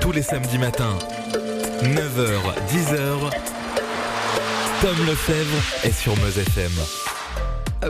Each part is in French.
Tous les samedis matins, 9h, 10h, Tom Lefebvre est sur Meuse FM.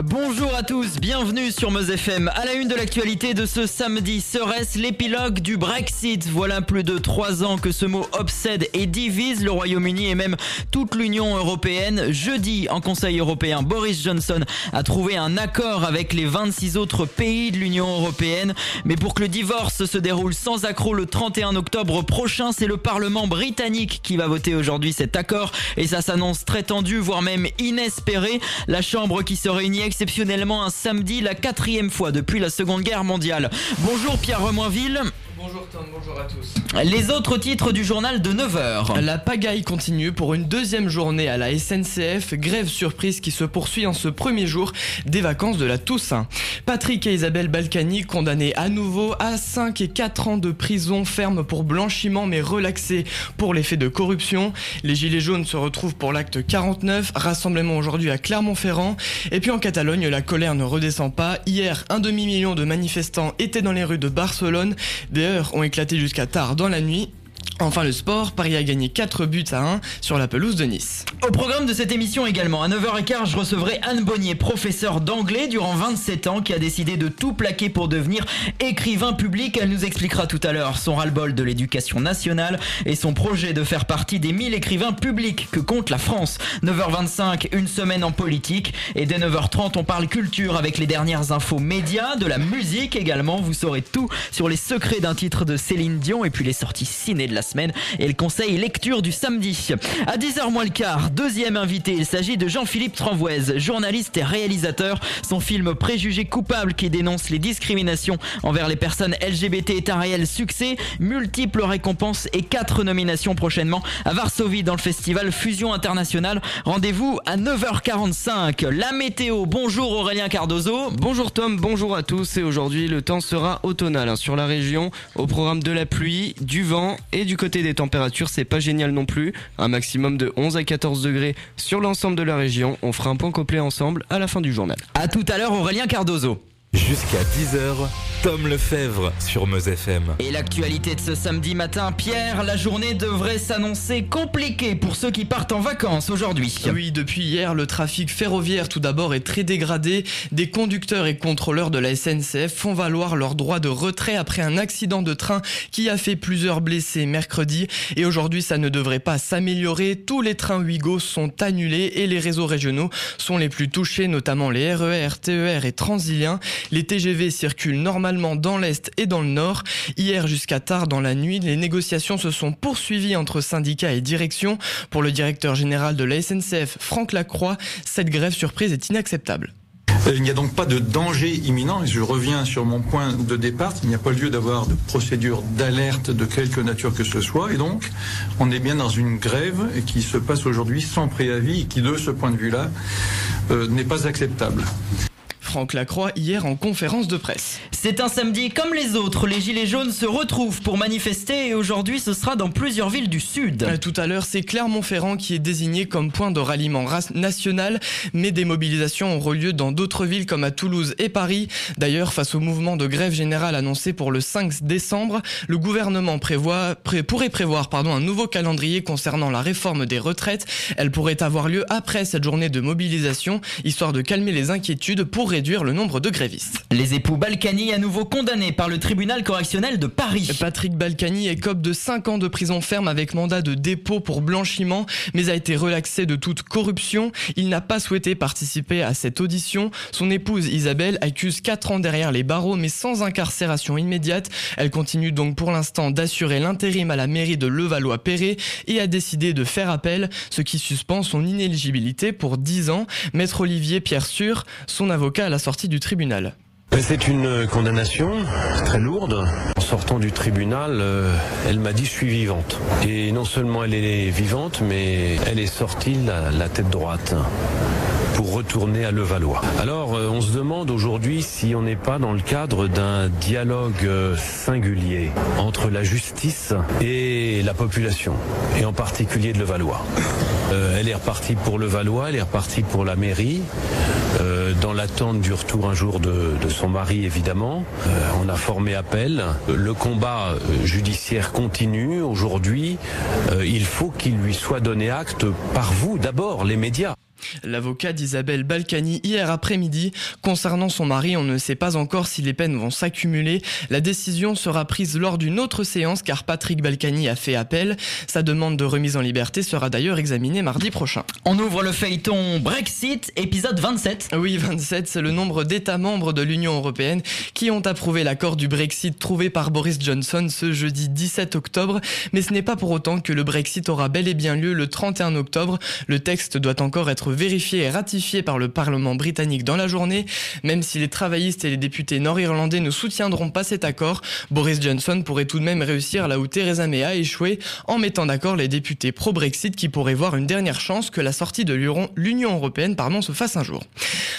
Bonjour à tous, bienvenue sur Meuse FM. À la une de l'actualité de ce samedi, serait-ce l'épilogue du Brexit? Voilà plus de trois ans que ce mot obsède et divise le Royaume-Uni et même toute l'Union européenne. Jeudi, en Conseil européen, Boris Johnson a trouvé un accord avec les 26 autres pays de l'Union européenne. Mais pour que le divorce se déroule sans accroc le 31 octobre prochain, c'est le Parlement britannique qui va voter aujourd'hui cet accord. Et ça s'annonce très tendu, voire même inespéré. La Chambre qui se réunit exceptionnellement un samedi, la quatrième fois depuis la Seconde Guerre mondiale. Bonjour Pierre Remoinville. Bonjour Tom, bonjour à tous. Les autres titres du journal de 9h. La pagaille continue pour une deuxième journée à la SNCF, grève surprise qui se poursuit en ce premier jour des vacances de la Toussaint. Patrick et Isabelle Balkany condamnés à nouveau à 5 et 4 ans de prison ferme pour blanchiment mais relaxés pour les faits de corruption. Les Gilets jaunes se retrouvent pour l'acte 49, rassemblement aujourd'hui à Clermont-Ferrand. Et puis en Catalogne, la colère ne redescend pas. Hier, un demi-million de manifestants étaient dans les rues de Barcelone. Des ont éclaté jusqu'à tard dans la nuit. Enfin le sport, Paris a gagné 4 buts à 1 sur la pelouse de Nice. Au programme de cette émission également, à 9h15, je recevrai Anne Bonnier, professeure d'anglais durant 27 ans, qui a décidé de tout plaquer pour devenir écrivain public. Elle nous expliquera tout à l'heure son ras-le-bol de l'éducation nationale et son projet de faire partie des 1000 écrivains publics que compte la France. 9h25, une semaine en politique et dès 9h30, on parle culture avec les dernières infos médias, de la musique également. Vous saurez tout sur les secrets d'un titre de Céline Dion et puis les sorties ciné de la semaine et le conseil lecture du samedi. À 10h moins le quart, deuxième invité, il s'agit de Jean-Philippe Tranvoise, journaliste et réalisateur. Son film Préjugé coupable qui dénonce les discriminations envers les personnes LGBT est un réel succès, multiples récompenses et quatre nominations prochainement à Varsovie dans le festival Fusion Internationale. Rendez-vous à 9h45. La météo, bonjour Aurélien Cardozo. Bonjour Tom, bonjour à tous et aujourd'hui le temps sera automnal hein, sur la région au programme de la pluie, du vent et du côté des températures, c'est pas génial non plus. Un maximum de 11 à 14 degrés sur l'ensemble de la région. On fera un point complet ensemble à la fin du journal. À tout à l'heure, Aurélien Cardozo. Jusqu'à 10h, Tom Lefebvre sur Meuse FM. Et l'actualité de ce samedi matin, Pierre, la journée devrait s'annoncer compliquée pour ceux qui partent en vacances aujourd'hui. Oui, depuis hier, le trafic ferroviaire tout d'abord est très dégradé. Des conducteurs et contrôleurs de la SNCF font valoir leur droit de retrait après un accident de train qui a fait plusieurs blessés mercredi. Et aujourd'hui, ça ne devrait pas s'améliorer. Tous les trains Ouigo sont annulés et les réseaux régionaux sont les plus touchés, notamment les RER, TER et Transilien. Les TGV circulent normalement dans l'Est et dans le Nord. Hier jusqu'à tard dans la nuit, les négociations se sont poursuivies entre syndicats et direction. Pour le directeur général de la SNCF, Franck Lacroix, cette grève surprise est inacceptable. Il n'y a donc pas de danger imminent, je reviens sur mon point de départ, il n'y a pas lieu d'avoir de procédure d'alerte de quelque nature que ce soit, et donc on est bien dans une grève qui se passe aujourd'hui sans préavis, et qui de ce point de vue-là euh, n'est pas acceptable. Franck Lacroix hier en conférence de presse. C'est un samedi comme les autres. Les Gilets jaunes se retrouvent pour manifester et aujourd'hui ce sera dans plusieurs villes du Sud. Euh, tout à l'heure, c'est Clermont-Ferrand qui est désigné comme point de ralliement national, mais des mobilisations auront lieu dans d'autres villes comme à Toulouse et Paris. D'ailleurs, face au mouvement de grève générale annoncé pour le 5 décembre, le gouvernement prévoit, pourrait prévoir pardon, un nouveau calendrier concernant la réforme des retraites. Elle pourrait avoir lieu après cette journée de mobilisation, histoire de calmer les inquiétudes pour réduire le nombre de grévistes. Les époux Balkany à nouveau condamnés par le tribunal correctionnel de Paris. Patrick Balkany écope de 5 ans de prison ferme avec mandat de dépôt pour blanchiment, mais a été relaxé de toute corruption. Il n'a pas souhaité participer à cette audition. Son épouse Isabelle accuse 4 ans derrière les barreaux, mais sans incarcération immédiate. Elle continue donc pour l'instant d'assurer l'intérim à la mairie de Levallois-Perret et a décidé de faire appel, ce qui suspend son inéligibilité pour 10 ans. Maître Olivier Pierre Sûr, son avocat à la sortie du tribunal. C'est une condamnation très lourde. En sortant du tribunal, euh, elle m'a dit je suis vivante. Et non seulement elle est vivante, mais elle est sortie la, la tête droite pour retourner à Levallois. Alors euh, on se demande aujourd'hui si on n'est pas dans le cadre d'un dialogue euh, singulier entre la justice et la population, et en particulier de Levallois. Euh, elle est repartie pour le Valois, elle est repartie pour la mairie, euh, dans l'attente du retour un jour de, son mari évidemment. Euh, on a formé appel. Le combat judiciaire continue. Aujourd'hui, il faut qu'il lui soit donné acte par vous d'abord, les médias. L'avocat d'Isabelle Balkany hier après-midi, concernant son mari, on ne sait pas encore si les peines vont s'accumuler. La décision sera prise lors d'une autre séance car Patrick Balkany a fait appel. Sa demande de remise en liberté sera d'ailleurs examinée mardi prochain. On ouvre le feuilleton Brexit, épisode 27. Oui, 27, c'est le nombre d'États membres de l'Union européenne qui ont approuvé l'accord du Brexit trouvé par Boris Johnson ce jeudi 17 octobre. Mais ce n'est pas pour autant que le Brexit aura bel et bien lieu le 31 octobre. Le texte doit encore être vérifié et ratifié par le Parlement britannique dans la journée. Même si les travaillistes et les députés nord-irlandais ne soutiendront pas cet accord, Boris Johnson pourrait tout de même réussir là où Theresa May a échoué en mettant d'accord les députés pro-Brexit qui pourraient voir une dernière chance que la sortie de l'Union européenne se fasse un jour.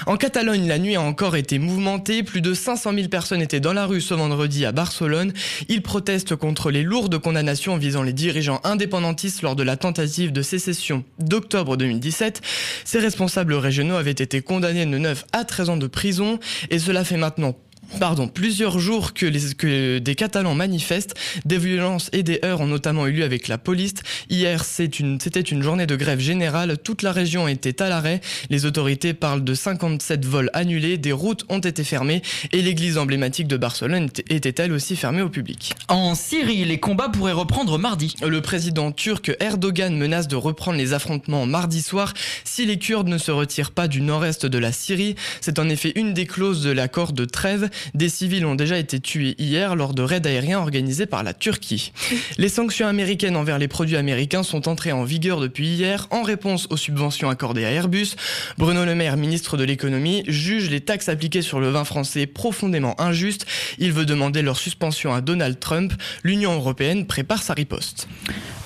En Catalogne, la nuit a encore été mouvementée. Plus de 500 000 personnes étaient dans la rue ce vendredi à Barcelone. Ils protestent contre les lourdes condamnations visant les dirigeants indépendantistes lors de la tentative de sécession d'octobre 2017. Ces responsables régionaux avaient été condamnés de 9 à 13 ans de prison et cela fait maintenant pardon, plusieurs jours que, les, que des Catalans manifestent. Des violences et des heurts ont notamment eu lieu avec la police. Hier, c'était une, une journée de grève générale. Toute la région était à l'arrêt. Les autorités parlent de 57 vols annulés. Des routes ont été fermées et l'église emblématique de Barcelone était elle aussi fermée au public. En Syrie, les combats pourraient reprendre mardi. Le président turc Erdogan menace de reprendre les affrontements mardi soir si les Kurdes ne se retirent pas du nord-est de la Syrie. C'est en effet une des clauses de l'accord de trêve. Des civils ont déjà été tués hier lors de raids aériens organisés par la Turquie. Les sanctions américaines envers les produits américains sont entrées en vigueur depuis hier en réponse aux subventions accordées à Airbus. Bruno Le Maire, ministre de l'économie, juge les taxes appliquées sur le vin français profondément injustes. Il veut demander leur suspension à Donald Trump. L'Union européenne prépare sa riposte.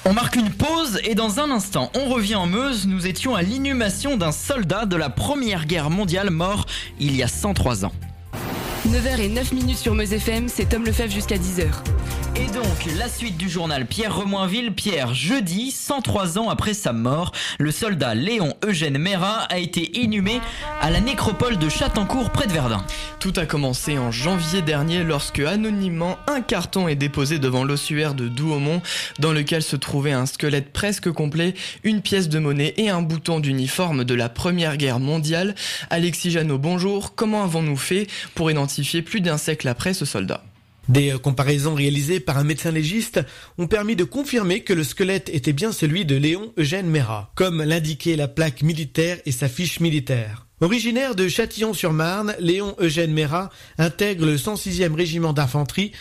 On marque une pause et dans un instant, on revient en Meuse. Nous étions à l'inhumation d'un soldat de la Première Guerre mondiale mort il y a 103 ans. 9h et 9 minutes sur Meuse FM, c'est Tom Lefebvre jusqu'à 10h. Et donc, la suite du journal Pierre Remoinville. Pierre, jeudi, 103 ans après sa mort, le soldat Léon Eugène Mera a été inhumé à la nécropole de Châtencourt près de Verdun. Tout a commencé en janvier dernier lorsque anonymement un carton est déposé devant l'ossuaire de Douaumont dans lequel se trouvait un squelette presque complet, une pièce de monnaie et un bouton d'uniforme de la Première Guerre mondiale. Alexis Janot, bonjour. Comment avons-nous fait pour identifier plus d'un siècle après ce soldat des euh, comparaisons réalisées par un médecin légiste ont permis de confirmer que le squelette était bien celui de Léon Eugène Mera, comme l'indiquait la plaque militaire et sa fiche militaire. Originaire de Châtillon-sur-Marne, Léon Eugène Mérat intègre le 106e régiment d'infanterie.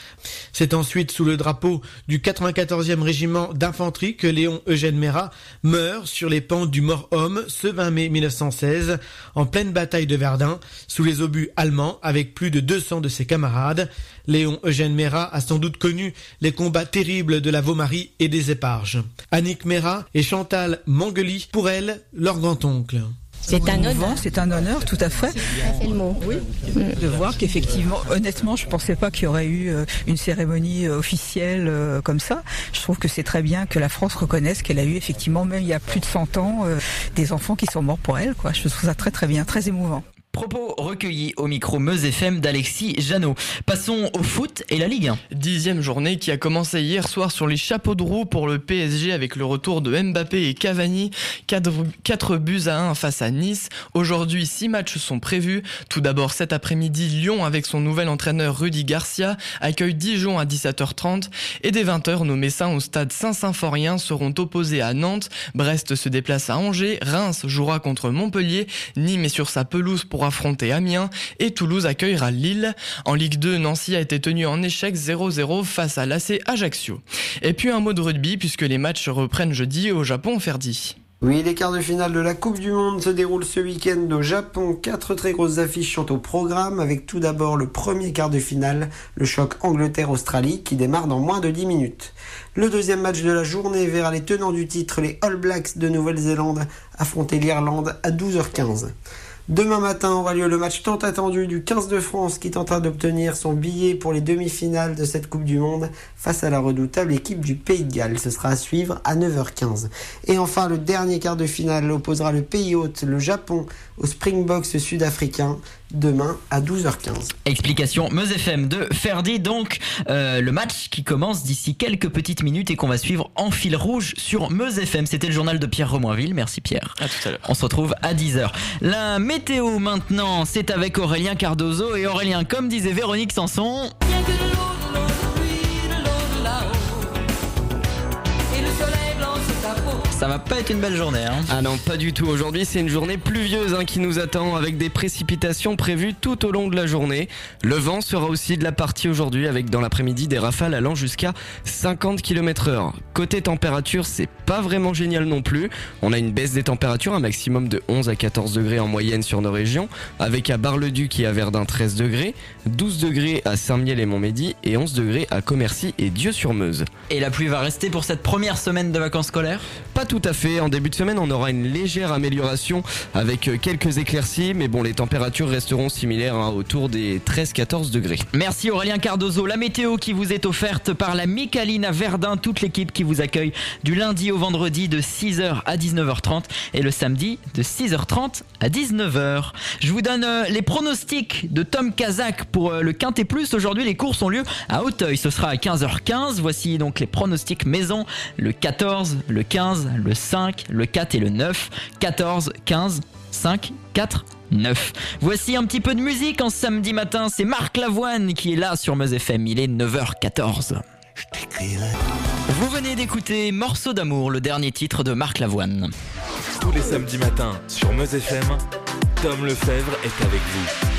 C'est ensuite sous le drapeau du 94e régiment d'infanterie que Léon Eugène Mérat meurt sur les pentes du Mort-Homme ce 20 mai 1916 en pleine bataille de Verdun sous les obus allemands avec plus de 200 de ses camarades. Léon Eugène Mérat a sans doute connu les combats terribles de la Vaumarie et des Éparges. Annick Mérat et Chantal Mangeli, pour elle, leur grand-oncle. C'est un honneur. C'est un honneur, tout à fait. Oui, de voir qu'effectivement, honnêtement, je ne pensais pas qu'il y aurait eu euh, une cérémonie euh, officielle euh, comme ça. Je trouve que c'est très bien que la France reconnaisse qu'elle a eu effectivement, même il y a plus de 100 ans, des enfants qui sont morts pour elle. Quoi. Je trouve ça très très bien, très émouvant. Propos recueillis au micro Meuse FM d'Alexis Janot. Passons au foot et la Ligue 1. Dixième journée qui a commencé hier soir sur les chapeaux de roue pour le PSG avec le retour de Mbappé et Cavani. 4 buts à 1 face à Nice. Aujourd'hui, 6 matchs sont prévus. Tout d'abord cet après-midi, Lyon avec son nouvel entraîneur Rudy Garcia accueille Dijon à 17h30 et dès 20h, nos Messins au stade Saint-Symphorien seront opposés à Nantes. Brest se déplace à Angers. Reims jouera contre Montpellier. Nîmes est sur sa pelouse pour affronter Amiens et Toulouse accueillera Lille. En Ligue 2, Nancy a été tenu en échec 0-0 face à l'AC Ajaccio. Et puis un mot de rugby puisque les matchs reprennent jeudi au Japon Ferdi. Oui, les quarts de finale de la Coupe du Monde se déroulent ce week-end au Japon. Quatre très grosses affiches sont au programme, avec tout d'abord le premier quart de finale, le choc Angleterre-Australie, qui démarre dans moins de 10 minutes. Le deuxième match de la journée verra les tenants du titre, les All Blacks de Nouvelle-Zélande, affronter l'Irlande à 12h15. Demain matin aura lieu le match tant attendu du 15 de France qui tentera d'obtenir son billet pour les demi-finales de cette Coupe du Monde face à la redoutable équipe du Pays de Galles. Ce sera à suivre à 9h15. Et enfin, le dernier quart de finale opposera le pays hôte, le Japon, au Springboks sud-africain demain à 12h15. Explication Meuse FM de Ferdi, donc euh, le match qui commence d'ici quelques petites minutes et qu'on va suivre en fil rouge sur Meuse FM. C'était le journal de Pierre Remoinville. Merci Pierre. À tout à l'heure. On se retrouve à 10h. La météo maintenant, c'est avec Aurélien Cardozo et Aurélien, comme disait Véronique Sanson. Ça va pas être une belle journée. Hein. Ah non, pas du tout. Aujourd'hui, c'est une journée pluvieuse hein, qui nous attend avec des précipitations prévues tout au long de la journée. Le vent sera aussi de la partie aujourd'hui avec dans l'après-midi des rafales allant jusqu'à 50 km heure. Côté température, c'est pas vraiment génial non plus. On a une baisse des températures, un maximum de 11 à 14 degrés en moyenne sur nos régions, avec à Bar-le-Duc et à Verdun 13 degrés, 12 degrés à Saint-Miel et Montmédy et 11 degrés à Commercy et Dieu-sur-Meuse. Et la pluie va rester pour cette première semaine de vacances scolaires? Pas tout à fait. En début de semaine, on aura une légère amélioration avec euh, quelques éclaircies, mais bon, les températures resteront similaires hein, autour des 13-14 degrés. Merci Aurélien Cardozo. La météo qui vous est offerte par la Micaline à Verdun, toute l'équipe qui vous accueille du lundi au vendredi de 6h à 19h30 et le samedi de 6h30 à 19h. Je vous donne euh, les pronostics de Tom Kazak pour euh, le Quintet Plus. Aujourd'hui, les courses ont lieu à Hauteuil. Ce sera à 15h15. Voici donc les pronostics maison. Le 14, le 15, le 5, le 4 et le 9. 14, 15, 5, 4, 9. Voici un petit peu de musique en samedi matin. C'est Marc Lavoine qui est là sur Meuse FM. Il est 9h14. Vous venez d'écouter Morceau d'amour, le dernier titre de Marc Lavoine. Tous les samedis matins sur Meuse FM, Tom Lefebvre est avec vous.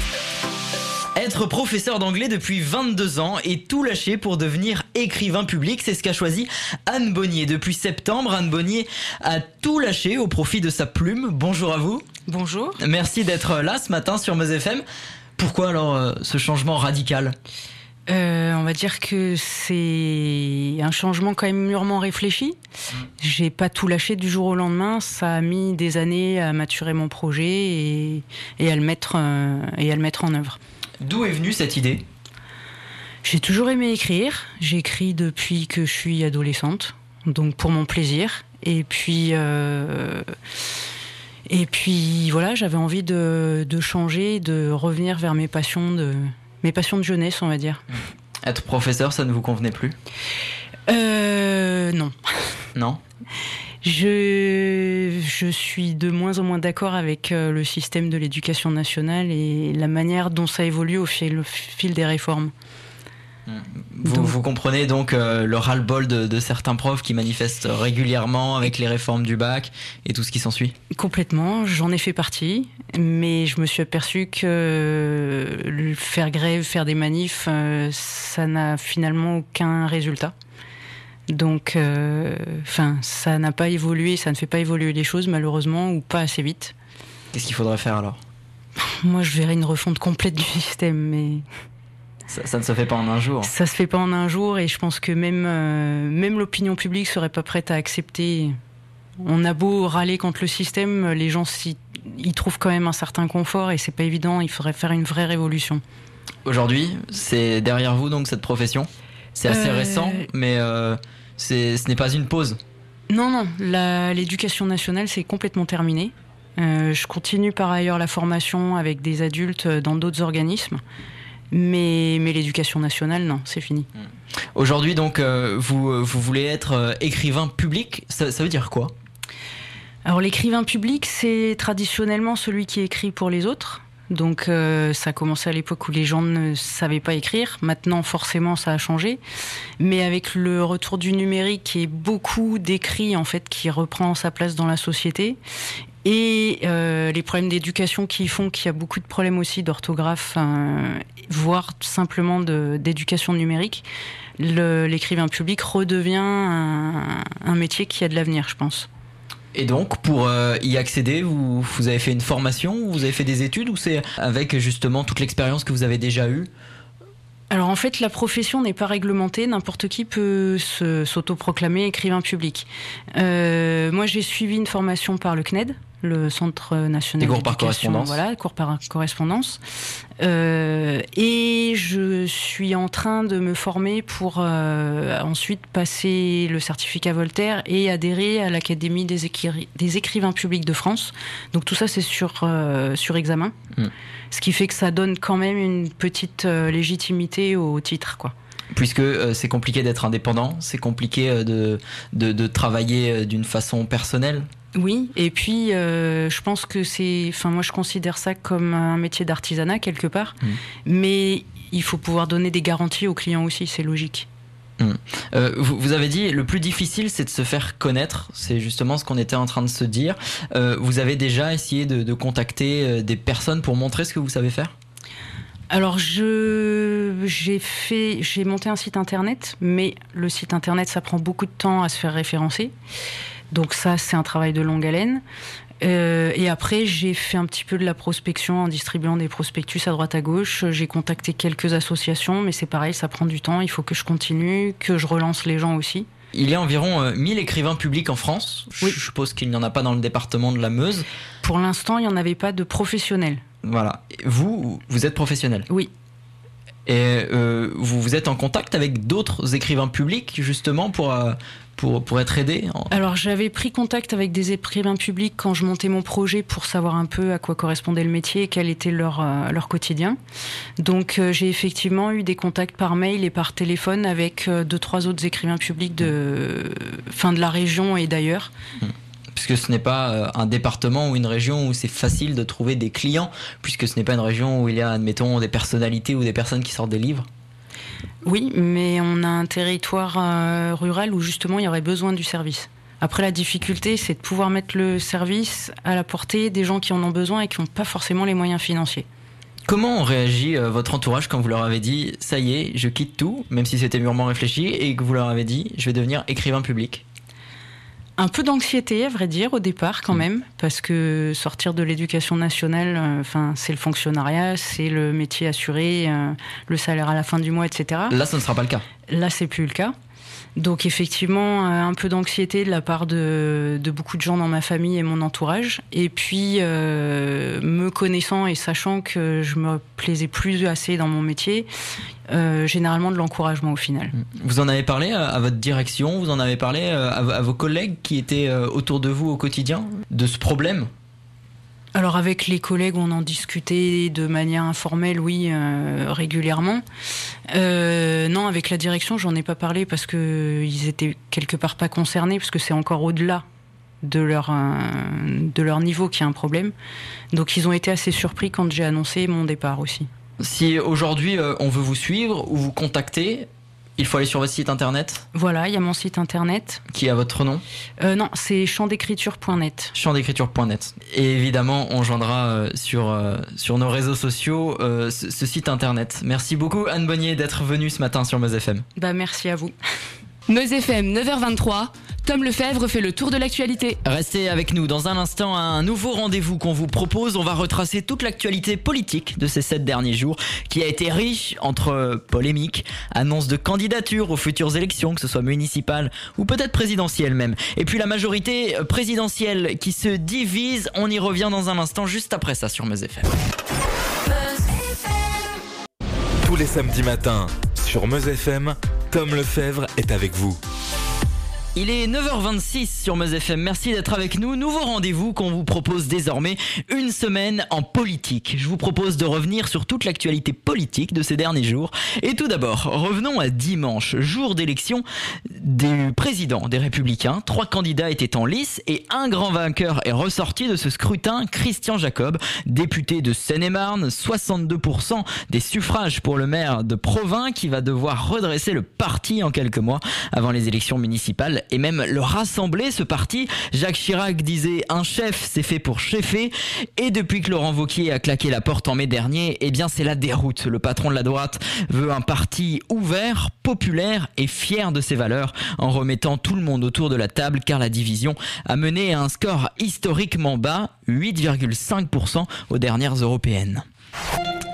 Être professeur d'anglais depuis 22 ans et tout lâcher pour devenir écrivain public, c'est ce qu'a choisi Anne Bonnier. Depuis septembre, Anne Bonnier a tout lâché au profit de sa plume. Bonjour à vous. Bonjour. Merci d'être là ce matin sur Meuse FM. Pourquoi alors euh, ce changement radical? Euh, on va dire que c'est un changement quand même mûrement réfléchi. J'ai pas tout lâché du jour au lendemain. Ça a mis des années à maturer mon projet et, et à le mettre euh, et à le mettre en œuvre. D'où est venue cette idée? J'ai toujours aimé écrire. J'écris depuis que je suis adolescente, donc pour mon plaisir. Et puis, euh, et puis voilà, j'avais envie de, de changer, de revenir vers mes passions de mes passions de jeunesse, on va dire. Être professeur, ça ne vous convenait plus? Euh, non. Non? Je, je suis de moins en moins d'accord avec euh, le système de l'éducation nationale et la manière dont ça évolue au fil, au fil des réformes. Vous, Donc- vous comprenez donc euh, le ras-le-bol de, de certains profs qui manifestent régulièrement avec les réformes du bac et tout ce qui s'ensuit? Complètement, j'en ai fait partie, mais je me suis aperçu que le faire grève, faire des manifs, euh, ça n'a finalement aucun résultat. Donc, euh, enfin, ça n'a pas évolué, ça ne fait pas évoluer les choses malheureusement ou pas assez vite. Qu'est-ce qu'il faudrait faire alors? Moi, je verrais une refonte complète du système, mais ça, ça ne se fait pas en un jour. ça se fait pas en un jour et je pense que même euh, même l'opinion publique serait pas prête à accepter. On a beau râler contre le système, les gens s'y- y trouvent quand même un certain confort et c'est pas évident. Il faudrait faire une vraie révolution. Aujourd'hui, c'est derrière vous donc cette profession? C'est assez Euh, récent, mais euh, ce n'est pas une pause. Non, non, l'éducation nationale c'est complètement terminé. Euh, je continue par ailleurs la formation avec des adultes dans d'autres organismes, mais mais l'éducation nationale non, c'est fini. Aujourd'hui donc, euh, vous, vous voulez être euh, écrivain public, ça, ça veut dire quoi? Alors l'écrivain public, c'est traditionnellement celui qui écrit pour les autres. Donc euh, ça a commencé à l'époque où les gens ne savaient pas écrire. Maintenant, forcément, ça a changé. Mais avec le retour du numérique et beaucoup d'écrits en fait qui reprend sa place dans la société et euh, les problèmes d'éducation qui font qu'il y a beaucoup de problèmes aussi d'orthographe, euh, voire simplement d'éducation numérique, l'écrivain public redevient un métier qui a de l'avenir, je pense. Et donc, pour euh, y accéder, vous, avez fait une formation, ou vous avez fait des études, ou c'est avec justement toute l'expérience que vous avez déjà eue? Alors en fait, la profession n'est pas réglementée. N'importe qui peut s'autoproclamer écrivain public. Euh, moi, j'ai suivi une formation par le CNED le Centre national Des cours par correspondance. Voilà, cours par correspondance. Euh, et je suis en train de me former pour euh, ensuite passer le certificat Voltaire et adhérer à l'Académie des, des, écrivains publics de France. Donc tout ça, c'est sur, euh, sur examen. Hmm. Ce qui fait que ça donne quand même une petite légitimité au titre, quoi puisque c'est compliqué d'être indépendant, c'est compliqué de, de, de travailler d'une façon personnelle. Oui, et puis euh, je pense que c'est, enfin moi je considère ça comme un métier d'artisanat quelque part, mmh. mais il faut pouvoir donner des garanties aux clients aussi, c'est logique. Mmh. Euh, vous, avez dit le plus difficile c'est de se faire connaître, c'est justement ce qu'on était en train de se dire. Euh, vous avez déjà essayé de, contacter des personnes pour montrer ce que vous savez faire? Alors je j'ai fait j'ai monté un site internet, mais le site internet ça prend beaucoup de temps à se faire référencer. Donc ça, c'est un travail de longue haleine. Euh, et après, j'ai fait un petit peu de la prospection en distribuant des prospectus à droite à gauche. J'ai contacté quelques associations, mais c'est pareil, ça prend du temps. Il faut que je continue, que je relance les gens aussi. Il y a environ 1000 euh, écrivains publics en France. Oui. Je suppose qu'il n'y en a pas dans le département de la Meuse. Pour l'instant, il n'y en avait pas de professionnels. Voilà. Vous, vous êtes professionnel? Oui. Et euh, vous, vous êtes en contact avec d'autres écrivains publics justement pour, pour, être aidé Alors j'avais pris contact avec des écrivains publics quand je montais mon projet pour savoir un peu à quoi correspondait le métier et quel était leur, euh, leur quotidien. Donc euh, j'ai effectivement eu des contacts par mail et par téléphone avec euh, deux, trois autres écrivains publics de, fin, de la région et d'ailleurs. Hmm. Puisque ce n'est pas un département ou une région où c'est facile de trouver des clients, puisque ce n'est pas une région où il y a, admettons, des personnalités ou des personnes qui sortent des livres. Oui, mais on a un territoire euh, rural où justement il y aurait besoin du service. Après, la difficulté, c'est de pouvoir mettre le service à la portée des gens qui en ont besoin et qui n'ont pas forcément les moyens financiers. Comment réagit euh, votre entourage quand vous leur avez dit ça y est, je quitte tout, même si c'était mûrement réfléchi, et que vous leur avez dit je vais devenir écrivain public? Un peu d'anxiété, à vrai dire, au départ, quand mm. même, parce que sortir de l'éducation nationale, euh, enfin, c'est le fonctionnariat, c'est le métier assuré, euh, le salaire à la fin du mois, etc. Là, ce ne sera pas le cas. Là, c'est plus le cas. Donc effectivement, euh, un peu d'anxiété de la part de, beaucoup de gens dans ma famille et mon entourage. Et puis, euh, me connaissant et sachant que je me plaisais plus assez dans mon métier, euh, généralement de l'encouragement au final. Vous en avez parlé à, votre direction, vous en avez parlé à vos collègues qui étaient autour de vous au quotidien de ce problème alors avec les collègues, on en discutait de manière informelle, oui, euh, régulièrement. Euh, non, avec la direction, j'en ai pas parlé parce que ils étaient quelque part pas concernés, parce que c'est encore au-delà de leur euh, de leur niveau qui a un problème. Donc ils ont été assez surpris quand j'ai annoncé mon départ aussi. Si aujourd'hui on veut vous suivre ou vous contacter, il faut aller sur votre site internet Voilà, il y a mon site internet. Qui a votre nom euh, Non, c'est champdécriture.net. Champdécriture.net. Et évidemment, on joindra euh, sur, euh, sur nos réseaux sociaux ce, ce, site internet. Merci beaucoup Anne Bonnier d'être venue ce matin sur Meuse FM. Bah merci à vous. Meuse FM 9h23. Tom Lefebvre fait le tour de l'actualité. Restez avec nous dans un instant un nouveau rendez-vous qu'on vous propose. On va retracer toute l'actualité politique de ces sept derniers jours qui a été riche entre polémiques, annonces de candidature aux futures élections, que ce soit municipales ou peut-être présidentielles même. Et puis la majorité présidentielle qui se divise. On y revient dans un instant juste après ça sur Meuse FM. Tous les samedis matins sur Meuse FM, Tom Lefebvre est avec vous. Il est 9h26 sur Meuse FM. Merci d'être avec nous. Nouveau rendez-vous qu'on vous propose désormais une semaine en politique. Je vous propose de revenir sur toute l'actualité politique de ces derniers jours. Et tout d'abord, revenons à dimanche, jour d'élection du président des Républicains. Trois candidats étaient en lice et un grand vainqueur est ressorti de ce scrutin, Christian Jacob, député de Seine-et-Marne, 62% des suffrages pour le maire de Provins qui va devoir redresser le parti en quelques mois avant les élections municipales et même le rassembler, ce parti. Jacques Chirac disait un chef, c'est fait pour chefer. Et depuis que Laurent Vauquier a claqué la porte en mai dernier, eh bien c'est la déroute. Le patron de la droite veut un parti ouvert, populaire et fier de ses valeurs en remettant tout le monde autour de la table car la division a mené à un score historiquement bas, 8,5% aux dernières européennes.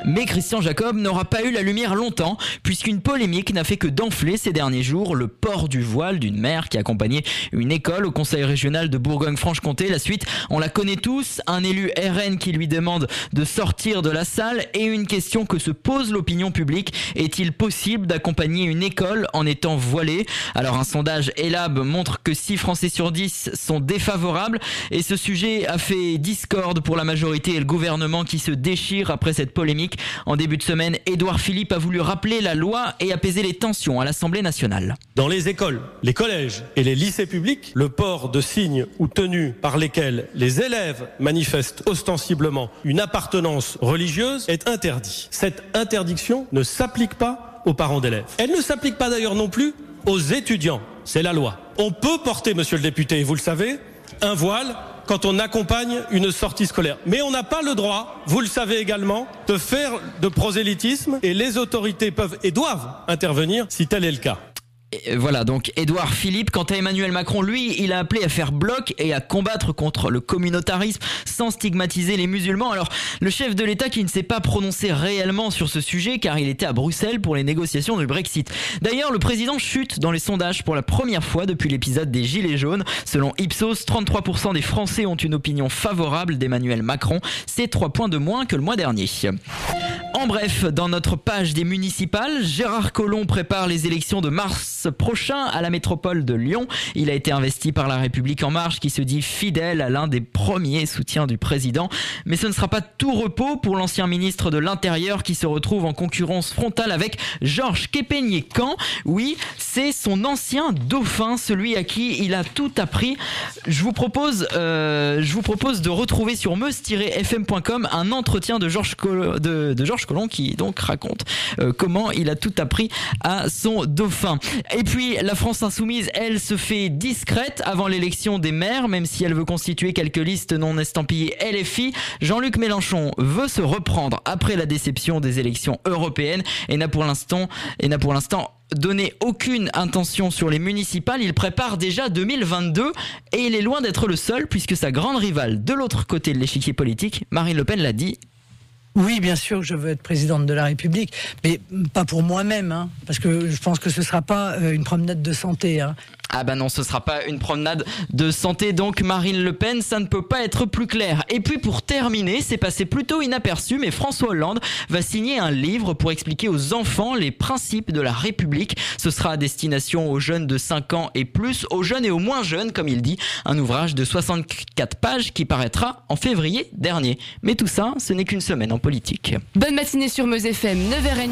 Mais Christian Jacob n'aura pas eu la lumière longtemps, puisqu'une polémique n'a fait que d'enfler ces derniers jours le port du voile d'une mère qui accompagnait une école au conseil régional de Bourgogne-Franche-Comté. La suite, on la connaît tous, un élu RN qui lui demande de sortir de la salle et une question que se pose l'opinion publique. Est-il possible d'accompagner une école en étant voilé Alors un sondage Elab montre que 6 Français sur 10 sont défavorables et ce sujet a fait discorde pour la majorité et le gouvernement qui se déchire après cette polémique. En début de semaine, Édouard Philippe a voulu rappeler la loi et apaiser les tensions à l'Assemblée nationale. Dans les écoles, les collèges et les lycées publics, le port de signes ou tenues par lesquels les élèves manifestent ostensiblement une appartenance religieuse est interdit. Cette interdiction ne s'applique pas aux parents d'élèves. Elle ne s'applique pas d'ailleurs non plus aux étudiants. C'est la loi. On peut porter, monsieur le député, vous le savez, un voile quand on accompagne une sortie scolaire. Mais on n'a pas le droit, vous le savez également, de faire de prosélytisme et les autorités peuvent et doivent intervenir si tel est le cas. Voilà, donc Édouard Philippe, quant à Emmanuel Macron, lui, il a appelé à faire bloc et à combattre contre le communautarisme sans stigmatiser les musulmans. Alors, le chef de l'État qui ne s'est pas prononcé réellement sur ce sujet car il était à Bruxelles pour les négociations du Brexit. D'ailleurs, le président chute dans les sondages pour la première fois depuis l'épisode des Gilets jaunes. Selon Ipsos, 33% des Français ont une opinion favorable d'Emmanuel Macron. C'est 3 points de moins que le mois dernier. En bref, dans notre page des municipales, Gérard Collomb prépare les élections de mars prochain à la métropole de Lyon. Il a été investi par la République en marche qui se dit fidèle à l'un des premiers soutiens du président. Mais ce ne sera pas tout repos pour l'ancien ministre de l'Intérieur qui se retrouve en concurrence frontale avec Georges Képénier-Camp. Oui, c'est son ancien dauphin, celui à qui il a tout appris. Je vous propose, euh, je vous propose de retrouver sur meuse-fm.com un entretien de Georges de, Georges Collomb qui donc raconte euh, comment il a tout appris à son dauphin. Et puis la France insoumise, elle se fait discrète avant l'élection des maires, même si elle veut constituer quelques listes non estampillées LFI. Jean-Luc Mélenchon veut se reprendre après la déception des élections européennes et n'a pour l'instant et n'a pour l'instant donné aucune intention sur les municipales, il prépare déjà 2022 et il est loin d'être le seul puisque sa grande rivale de l'autre côté de l'échiquier politique, Marine Le Pen l'a dit, Oui, bien sûr, je veux être présidente de la République, mais pas pour moi-même, hein, parce que je pense que ce ne sera pas euh, une promenade de santé. hein. Ah bah non, ce sera pas une promenade de santé donc Marine Le Pen, ça ne peut pas être plus clair. Et puis pour terminer, c'est passé plutôt inaperçu, mais François Hollande va signer un livre pour expliquer aux enfants les principes de la République. Ce sera à destination aux jeunes de 5 ans et plus, aux jeunes et aux moins jeunes, comme il dit, un ouvrage de 64 pages qui paraîtra en février dernier. Mais tout ça, ce n'est qu'une semaine en politique. Bonne matinée sur Meuse FM, 9h30,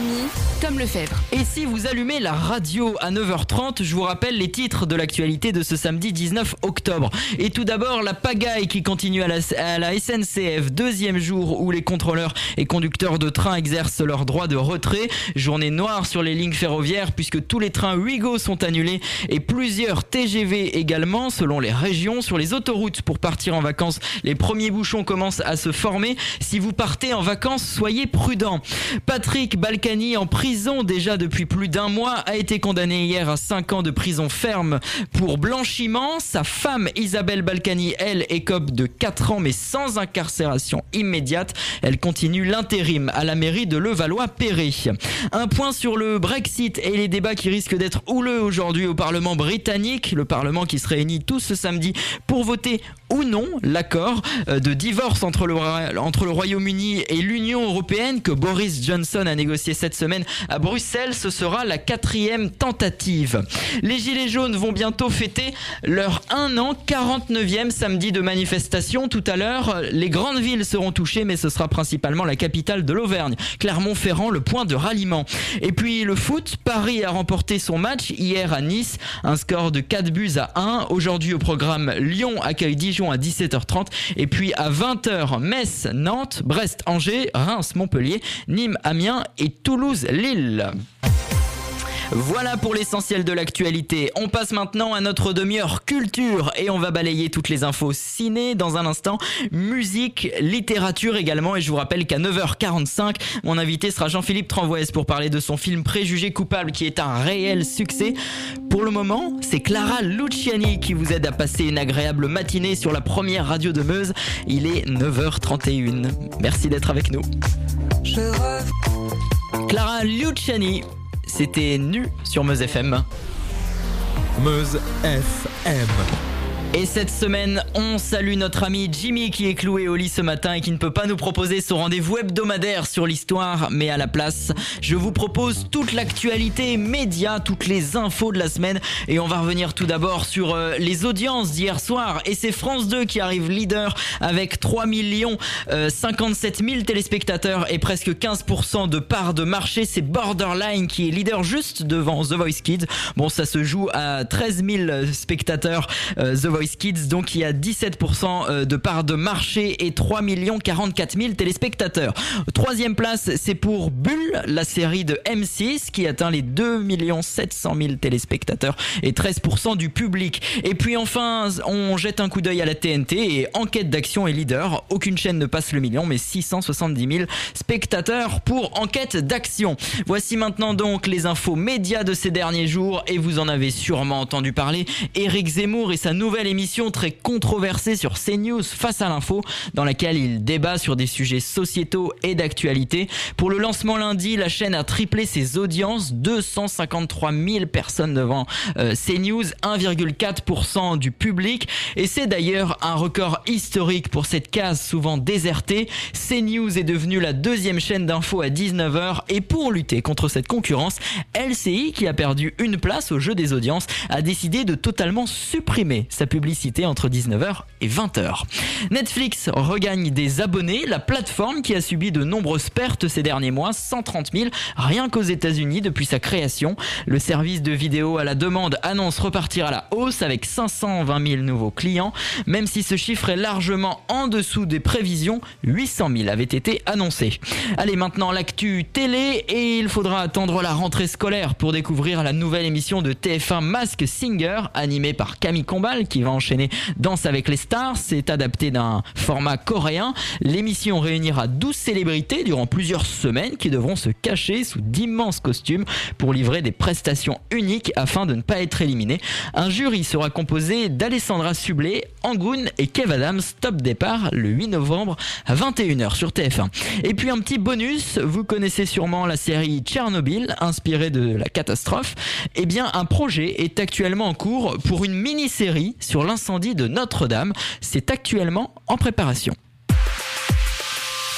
Tom Lefebvre. Et si vous allumez la radio à 9h30, je vous rappelle les titres de l'actualité de ce samedi 19 octobre. Et tout d'abord, la pagaille qui continue à la, SNCF, deuxième jour où les contrôleurs et conducteurs de train exercent leur droit de retrait. Journée noire sur les lignes ferroviaires puisque tous les trains Ouigo sont annulés et plusieurs TGV également selon les régions. Sur les autoroutes pour partir en vacances, les premiers bouchons commencent à se former. Si vous partez en vacances, soyez prudents. Patrick Balkany en prison déjà depuis plus d'un mois a été condamné hier à 5 ans de prison ferme pour blanchiment. Sa femme Isabelle Balkany, elle, écope de 4 ans mais sans incarcération immédiate. Elle continue l'intérim à la mairie de Levallois-Perret. Un point sur le Brexit et les débats qui risquent d'être houleux aujourd'hui au Parlement britannique. Le Parlement qui se réunit tout ce samedi pour voter ou non l'accord euh, de divorce entre le, entre le Royaume-Uni et l'Union européenne que Boris Johnson a négocié cette semaine à Bruxelles. Ce sera la quatrième tentative. Les Gilets jaunes vont bientôt fêter leur 1 an, 49e samedi de manifestation. Tout à l'heure, les grandes villes seront touchées, mais ce sera principalement la capitale de l'Auvergne, Clermont-Ferrand, le point de ralliement. Et puis le foot, Paris a remporté son match hier à Nice, un score de 4 buts à 1. Aujourd'hui au programme, Lyon accueille Dijon à 17h30 et puis à 20h, Metz, Nantes, Brest, Angers, Reims, Montpellier, Nîmes, Amiens et Toulouse, Lille. Voilà pour l'essentiel de l'actualité. On passe maintenant à notre demi-heure culture et on va balayer toutes les infos ciné dans un instant. Musique, littérature également et je vous rappelle qu'à 9h45, mon invité sera Jean-Philippe Tranvoise pour parler de son film Préjugé coupable qui est un réel succès. Pour le moment, c'est Clara Luciani qui vous aide à passer une agréable matinée sur la première radio de Meuse. Il est 9h31. Merci d'être avec nous. Clara Luciani, c'était nu sur Meuse FM. Meuse FM. Et cette semaine, on salue notre ami Jimmy qui est cloué au lit ce matin et qui ne peut pas nous proposer son rendez-vous hebdomadaire sur l'histoire, mais à la place, je vous propose toute l'actualité média, toutes les infos de la semaine. Et on va revenir tout d'abord sur euh, les audiences d'hier soir. Et c'est France 2 qui arrive leader avec 3 millions 57 000 téléspectateurs et presque 15% de part de marché, c'est Borderline qui est leader juste devant The Voice Kids. Bon, ça se joue à 13 000 spectateurs euh, The Voice Kids, donc il y a 17% euh, de part de marché et 3 44 000 téléspectateurs. Troisième place, c'est pour Bull, la série de M6 qui atteint les 2 700 000 téléspectateurs et 13% du public. Et puis enfin, on jette un coup d'œil à la TNT et Enquête d'action est leader. Aucune chaîne ne passe le million, mais 670 000 spectateurs pour Enquête d'action. Voici maintenant donc les infos médias de ces derniers jours et vous en avez sûrement entendu parler. Éric Zemmour et sa nouvelle émission très controversée sur CNews face à l'info dans laquelle il débat sur des sujets sociétaux et d'actualité. Pour le lancement lundi, la chaîne a triplé ses audiences, 253 000 personnes devant euh, CNews, 1,4% du public et c'est d'ailleurs un record historique pour cette case souvent désertée. CNews est devenue la deuxième chaîne d'info à 19h et pour lutter contre cette concurrence, LCI qui a perdu une place au jeu des audiences a décidé de totalement supprimer sa publicité entre 19h et 20h. Netflix regagne des abonnés, la plateforme qui a subi de nombreuses pertes ces derniers mois, 130 000 rien qu'aux États-Unis depuis sa création. Le service de vidéo à la demande annonce repartir à la hausse avec 520 000 nouveaux clients, même si ce chiffre est largement en dessous des prévisions, 800 000 avaient été annoncés. Allez maintenant l'actu télé et il faudra attendre la rentrée scolaire pour découvrir la nouvelle émission de TF1 Mask Singer animée par Camille Combal qui va enchaîner Danse avec les stars. C'est adapté d'un format coréen. L'émission réunira 12 célébrités durant plusieurs semaines qui devront se cacher sous d'immenses costumes pour livrer des prestations uniques afin de ne pas être éliminés. Un jury sera composé d'Alessandra Sublet, Angoun et Kev Adams. Top départ le 8 novembre à 21h sur TF1. Et puis un petit bonus, vous connaissez sûrement la série Tchernobyl inspirée de la catastrophe. Eh bien un projet est actuellement en cours pour une mini-série sur l'incendie de Notre-Dame. C'est actuellement en préparation.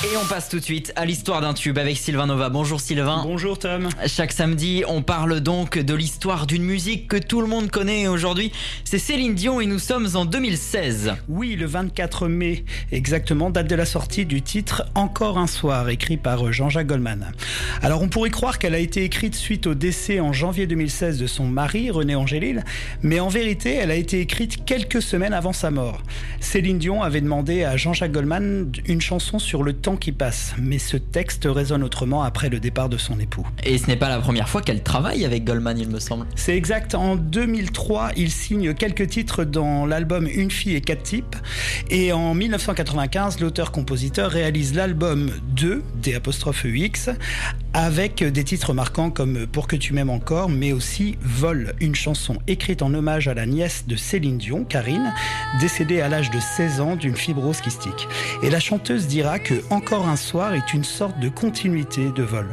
Et on passe tout de suite à l'histoire d'un tube avec Sylvain Nova. Bonjour Sylvain. Bonjour Tom. Chaque samedi, on parle donc de l'histoire d'une musique que tout le monde connaît aujourd'hui. C'est Céline Dion et nous sommes en 2016. Oui, le 24 mai, exactement, date de la sortie du titre Encore un soir, écrit par Jean-Jacques Goldman. Alors on pourrait croire qu'elle a été écrite suite au décès en janvier 2016 de son mari, René Angélil, mais en vérité, elle a été écrite quelques semaines avant sa mort. Céline Dion avait demandé à Jean-Jacques Goldman une chanson sur le temps qui passe, mais ce texte résonne autrement après le départ de son époux. Et ce n'est pas la première fois qu'elle travaille avec Goldman, il me semble. C'est exact. En 2003, il signe quelques titres dans l'album Une fille et quatre types. Et en 1995, l'auteur-compositeur réalise l'album 2, des UX, avec des titres marquants comme Pour que tu m'aimes encore, mais aussi Vol, une chanson écrite en hommage à la nièce de Céline Dion, Karine, décédée à l'âge de 16 ans d'une fibrose kystique. Et la chanteuse dira que Encore un soir est une sorte de continuité de Vol.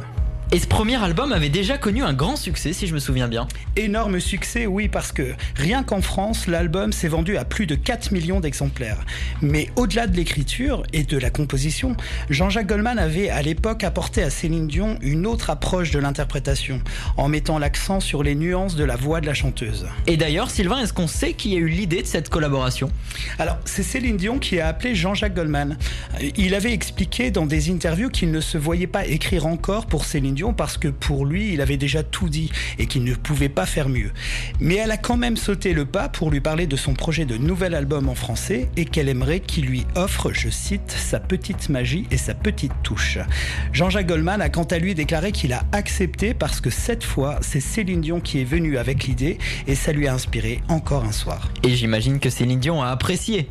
Et ce premier album avait déjà connu un grand succès, si je me souviens bien. Énorme succès, oui, parce que rien qu'en France, l'album s'est vendu à plus de 4 millions d'exemplaires. Mais au-delà de l'écriture et de la composition, Jean-Jacques Goldman avait à l'époque apporté à Céline Dion une autre approche de l'interprétation, en mettant l'accent sur les nuances de la voix de la chanteuse. Et d'ailleurs, Sylvain, est-ce qu'on sait qui a eu l'idée de cette collaboration? Alors, c'est Céline Dion qui a appelé Jean-Jacques Goldman. Il avait expliqué dans des interviews qu'il ne se voyait pas écrire encore pour Céline Dion parce que pour lui, il avait déjà tout dit et qu'il ne pouvait pas faire mieux. Mais elle a quand même sauté le pas pour lui parler de son projet de nouvel album en français et qu'elle aimerait qu'il lui offre, je cite, sa petite magie et sa petite touche. Jean-Jacques Goldman a quant à lui déclaré qu'il a accepté parce que cette fois, c'est Céline Dion qui est venue avec l'idée et ça lui a inspiré encore un soir. Et j'imagine que Céline Dion a apprécié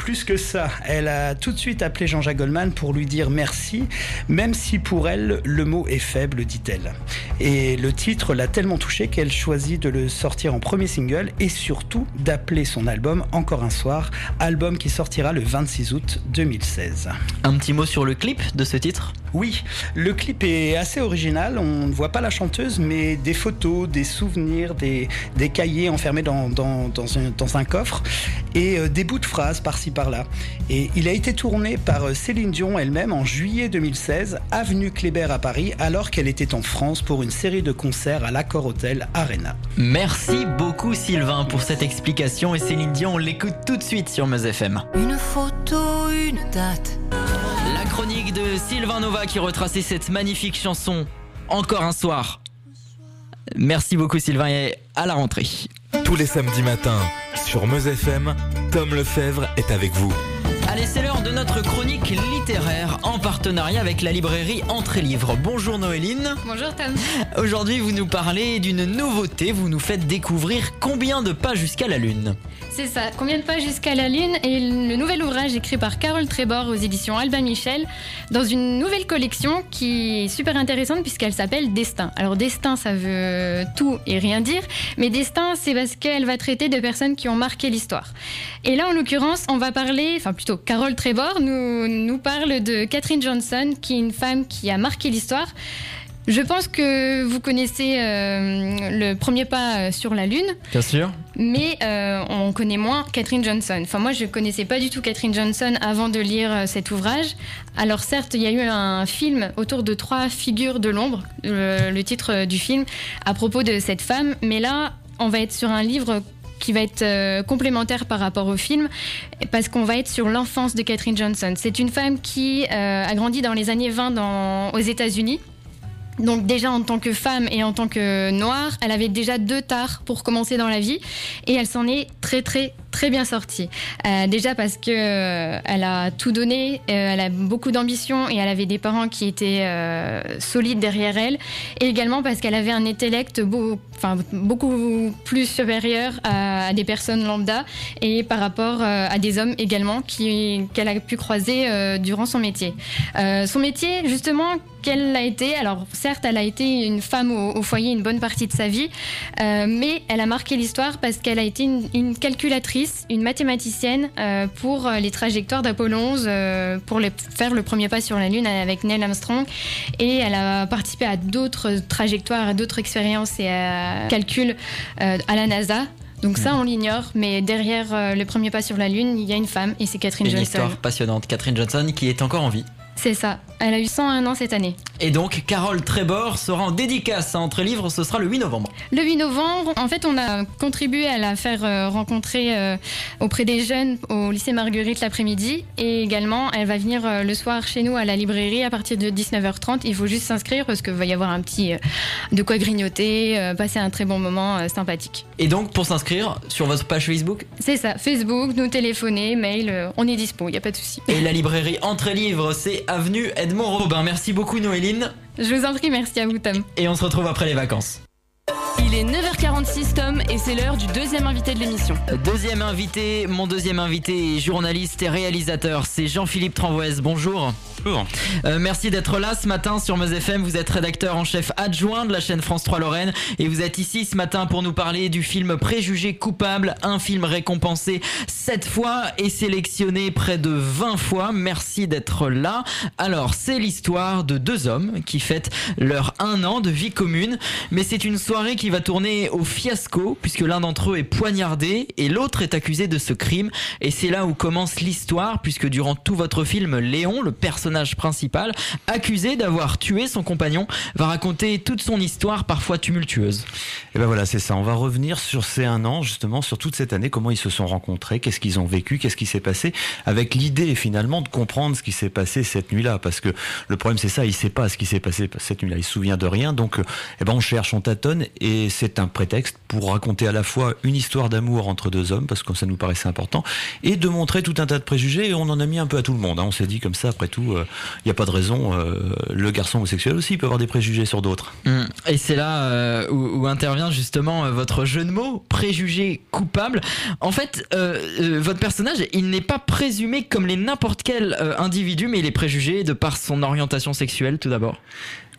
plus que ça, elle a tout de suite appelé Jean-Jacques Goldman pour lui dire merci, même si pour elle, le mot est faible, dit-elle. Et le titre l'a tellement touché qu'elle choisit de le sortir en premier single et surtout d'appeler son album Encore un soir, album qui sortira le 26 août 2016. Un petit mot sur le clip de ce titre? Oui, le clip est assez original. On ne voit pas la chanteuse, mais des photos, des souvenirs, des, des cahiers enfermés dans, dans, dans, un, dans un coffre et euh, des bouts de phrases par-ci par-là. Et il a été tourné par euh, Céline Dion elle-même en juillet 2016, avenue Kléber à Paris, alors qu'elle était en France pour une série de concerts à l'Accor Hotel Arena. Merci beaucoup Sylvain pour cette explication et Céline Dion, on l'écoute tout de suite sur Meuse FM. Une photo, une date. La chronique de Sylvain Nova qui retraçait cette magnifique chanson Encore un soir. Merci beaucoup Sylvain et à la rentrée. Tous les samedis matins, sur Meuse FM, Tom Lefebvre est avec vous. Allez, c'est l'heure de notre chronique littéraire en partenariat avec la librairie Entrée Livre. Bonjour Noéline. Bonjour Tom. Aujourd'hui, vous nous parlez d'une nouveauté. Vous nous faites découvrir combien de pas jusqu'à la Lune. C'est ça, combien de pas jusqu'à la Lune et le nouvel ouvrage écrit par Carole Trébor aux éditions Albin Michel dans une nouvelle collection qui est super intéressante puisqu'elle s'appelle Destin. Alors Destin, ça veut tout et rien dire, mais Destin, c'est parce qu'elle va traiter de personnes qui ont marqué l'histoire. Et là, en l'occurrence, on va parler, enfin plutôt Carole Trébor nous, nous parle de Catherine Johnson, qui est une femme qui a marqué l'histoire. Je pense que vous connaissez euh, le premier pas sur la Lune. Bien sûr. Mais euh, on connaît moins Catherine Johnson. Enfin, moi, je ne connaissais pas du tout Catherine Johnson avant de lire euh, cet ouvrage. Alors, certes, il y a eu un film autour de trois figures de l'ombre, le, le titre du film, à propos de cette femme. Mais là, on va être sur un livre qui va être euh, complémentaire par rapport au film, parce qu'on va être sur l'enfance de Catherine Johnson. C'est une femme qui euh, a grandi dans les années 20 dans, aux États-Unis. Donc déjà en tant que femme et en tant que noire, elle avait déjà deux tares pour commencer dans la vie et elle s'en est très très très bien sortie. Euh, déjà parce que euh, elle a tout donné, euh, elle a beaucoup d'ambition et elle avait des parents qui étaient solides derrière elle et également parce qu'elle avait un intellect beaucoup plus supérieur à, des personnes lambda et par rapport à des hommes également qu'elle a pu croiser durant son métier. son métier justement qu'elle a été. Alors certes, elle a été une femme au, foyer une bonne partie de sa vie, mais elle a marqué l'histoire parce qu'elle a été une, calculatrice, une mathématicienne euh, pour les trajectoires d'Apollo 11, euh, pour les, faire le premier pas sur la Lune avec Neil Armstrong. Et elle a participé à d'autres trajectoires, à d'autres expériences et à calculs euh, à la NASA. Donc ça, on l'ignore, mais derrière euh, le premier pas sur la Lune, il y a une femme et c'est Catherine une Johnson. Une histoire passionnante, Catherine Johnson qui est encore en vie. C'est ça. Elle a eu 101 ans cette année. Et donc, Carole Trébor sera en dédicace à Entre Livres, ce sera le 8 novembre. Le 8 novembre, en fait, on a contribué à la faire euh, rencontrer euh, auprès des jeunes au lycée Marguerite l'après-midi. Et également, elle va venir euh, le soir chez nous à la librairie à partir de 19h30. Il faut juste s'inscrire parce qu'il va y avoir un petit de quoi grignoter, passer un très bon moment sympathique. Et donc, pour s'inscrire sur votre page Facebook? C'est ça, Facebook, nous téléphoner, mail, on est dispo, il n'y a pas de souci. Et la librairie Entre Livres, c'est avenue Edmond Robin. Merci beaucoup Je vous en prie, merci à vous Tom. Et on se retrouve après les vacances. Il est 9h46 Tom et c'est l'heure du deuxième invité de l'émission. Deuxième invité, mon deuxième invité est journaliste et réalisateur, c'est Jean-Philippe Tranvoise. Bonjour. Bonjour. Euh, merci d'être là ce matin sur Meuse FM. Vous êtes rédacteur en chef adjoint de la chaîne France 3 Lorraine et vous êtes ici ce matin pour nous parler du film Préjugé coupable, un film récompensé 7 fois et sélectionné près de 20 fois. Merci d'être là. Alors, c'est l'histoire de deux hommes qui fêtent leur un an de vie commune, mais c'est une soirée qui va tourner au fiasco puisque l'un d'entre eux est poignardé et l'autre est accusé de ce crime et c'est là où commence l'histoire puisque durant tout votre film Léon, le personnage principal, accusé d'avoir tué son compagnon, va raconter toute son histoire parfois tumultueuse. Et ben voilà, c'est ça. On va revenir sur ces un an, justement, sur toute cette année, comment ils se sont rencontrés, qu'est-ce qu'ils ont vécu, qu'est-ce qui s'est passé, avec l'idée finalement de comprendre ce qui s'est passé cette nuit-là. Parce que le problème, c'est ça, il sait pas ce qui s'est passé cette nuit-là, il se souvient de rien. Donc, eh ben, on cherche, on tâtonne, et c'est un prétexte pour raconter à la fois une histoire d'amour entre deux hommes, parce que ça nous paraissait important, et de montrer tout un tas de préjugés, et on en a mis un peu à tout le monde. Hein. On s'est dit comme ça, après tout, il euh, n'y a pas de raison. Euh, le garçon homosexuel aussi peut avoir des préjugés sur d'autres. Mmh. Et c'est là euh, où, où, intervient justement votre jeu de mots, préjugé coupable. En fait, votre personnage, il n'est pas présumé comme les n'importe quel individu, mais il est préjugé de par son orientation sexuelle tout d'abord.